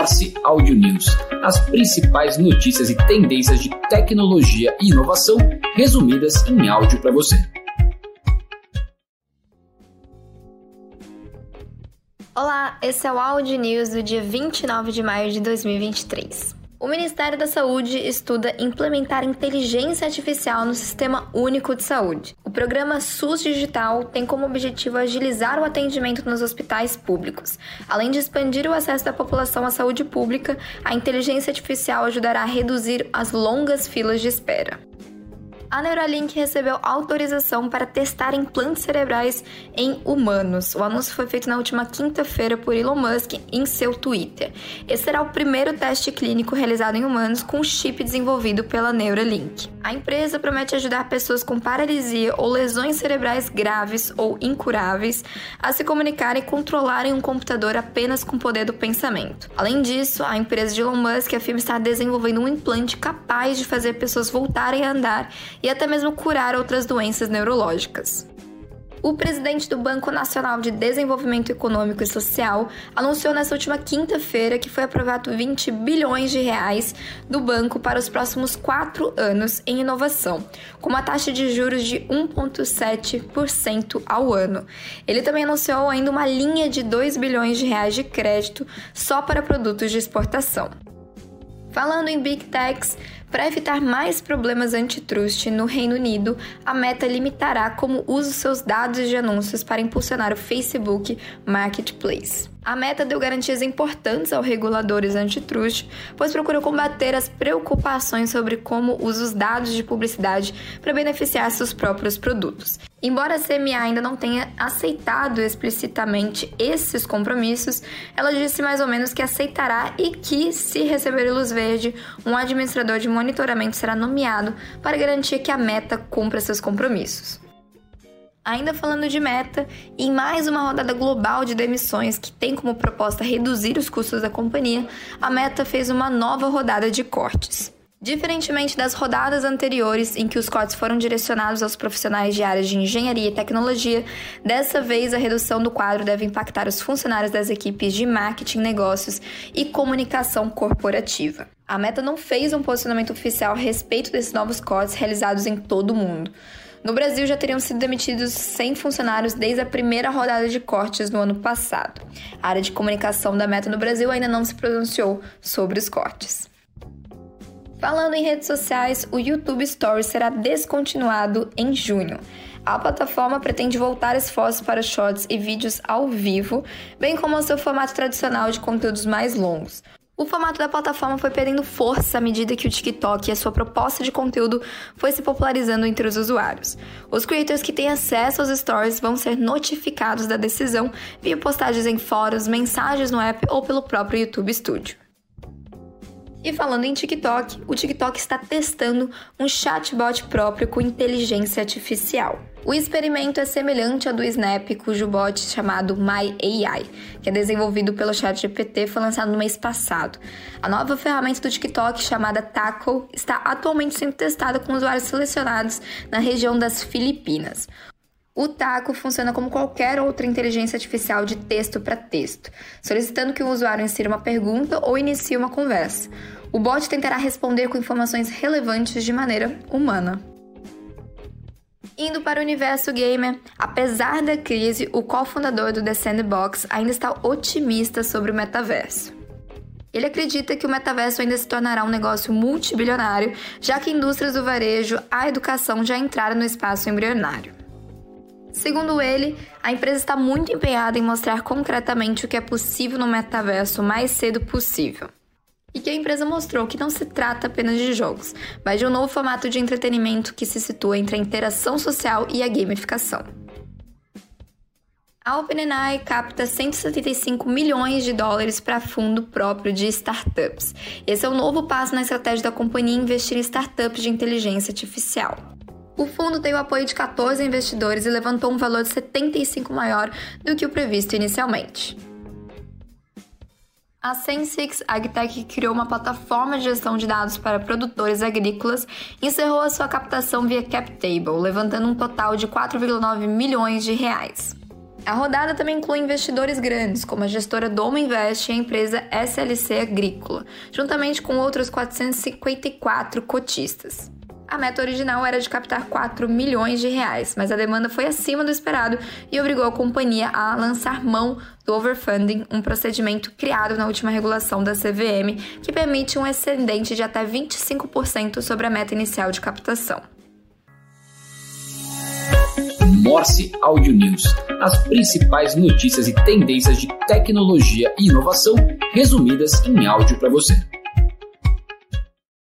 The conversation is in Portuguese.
Force Audio News, as principais notícias e tendências de tecnologia e inovação resumidas em áudio para você. Olá, esse é o Audio News do dia 29 de maio de 2023. O Ministério da Saúde estuda implementar inteligência artificial no Sistema Único de Saúde. O programa SUS Digital tem como objetivo agilizar o atendimento nos hospitais públicos. Além de expandir o acesso da população à saúde pública, a inteligência artificial ajudará a reduzir as longas filas de espera a Neuralink recebeu autorização para testar implantes cerebrais em humanos. O anúncio foi feito na última quinta-feira por Elon Musk em seu Twitter. Esse será o primeiro teste clínico realizado em humanos com chip desenvolvido pela Neuralink. A empresa promete ajudar pessoas com paralisia ou lesões cerebrais graves ou incuráveis a se comunicarem e controlarem um computador apenas com o poder do pensamento. Além disso, a empresa de Elon Musk afirma estar desenvolvendo um implante capaz de fazer pessoas voltarem a andar e até mesmo curar outras doenças neurológicas. O presidente do Banco Nacional de Desenvolvimento Econômico e Social anunciou nesta última quinta-feira que foi aprovado 20 bilhões de reais do banco para os próximos quatro anos em inovação, com uma taxa de juros de 1,7% ao ano. Ele também anunciou ainda uma linha de 2 bilhões de reais de crédito só para produtos de exportação. Falando em Big Techs, para evitar mais problemas antitrust no Reino Unido, a Meta limitará como usa seus dados de anúncios para impulsionar o Facebook Marketplace. A Meta deu garantias importantes aos reguladores antitrust, pois procurou combater as preocupações sobre como usa os dados de publicidade para beneficiar seus próprios produtos. Embora a CMA ainda não tenha aceitado explicitamente esses compromissos, ela disse mais ou menos que aceitará e que, se receber luz verde, um administrador de monitoramento será nomeado para garantir que a Meta cumpra seus compromissos. Ainda falando de meta, em mais uma rodada global de demissões que tem como proposta reduzir os custos da companhia, a Meta fez uma nova rodada de cortes. Diferentemente das rodadas anteriores, em que os cortes foram direcionados aos profissionais de áreas de engenharia e tecnologia, dessa vez a redução do quadro deve impactar os funcionários das equipes de marketing, negócios e comunicação corporativa. A Meta não fez um posicionamento oficial a respeito desses novos cortes realizados em todo o mundo. No Brasil, já teriam sido demitidos 100 funcionários desde a primeira rodada de cortes no ano passado. A área de comunicação da Meta no Brasil ainda não se pronunciou sobre os cortes. Falando em redes sociais, o YouTube Stories será descontinuado em junho. A plataforma pretende voltar esforços para shorts e vídeos ao vivo, bem como ao seu formato tradicional de conteúdos mais longos. O formato da plataforma foi perdendo força à medida que o TikTok e a sua proposta de conteúdo foi se popularizando entre os usuários. Os creators que têm acesso aos stories vão ser notificados da decisão via postagens em fóruns, mensagens no app ou pelo próprio YouTube Studio. E falando em TikTok, o TikTok está testando um chatbot próprio com inteligência artificial. O experimento é semelhante ao do Snap, cujo bot chamado MyAI, que é desenvolvido pelo ChatGPT, foi lançado no mês passado. A nova ferramenta do TikTok, chamada Taco, está atualmente sendo testada com usuários selecionados na região das Filipinas. O Taco funciona como qualquer outra inteligência artificial de texto para texto, solicitando que o usuário insira uma pergunta ou inicie uma conversa. O bot tentará responder com informações relevantes de maneira humana. Indo para o universo gamer, apesar da crise, o cofundador do The Sandbox ainda está otimista sobre o metaverso. Ele acredita que o metaverso ainda se tornará um negócio multibilionário, já que indústrias do varejo, a educação já entraram no espaço embrionário. Segundo ele, a empresa está muito empenhada em mostrar concretamente o que é possível no metaverso o mais cedo possível. E que a empresa mostrou que não se trata apenas de jogos, mas de um novo formato de entretenimento que se situa entre a interação social e a gamificação. A OpenAI capta 175 milhões de dólares para fundo próprio de startups. Esse é o um novo passo na estratégia da companhia investir em startups de inteligência artificial. O fundo tem o apoio de 14 investidores e levantou um valor de 75 maior do que o previsto inicialmente. A Sensix AgTech criou uma plataforma de gestão de dados para produtores agrícolas e encerrou a sua captação via CapTable, levantando um total de 4,9 milhões de reais. A rodada também inclui investidores grandes, como a gestora Domo Invest e a empresa SLC Agrícola, juntamente com outros 454 cotistas. A meta original era de captar 4 milhões de reais, mas a demanda foi acima do esperado e obrigou a companhia a lançar mão do overfunding, um procedimento criado na última regulação da CVM que permite um excedente de até 25% sobre a meta inicial de captação. Morse Audio News, as principais notícias e tendências de tecnologia e inovação resumidas em áudio para você.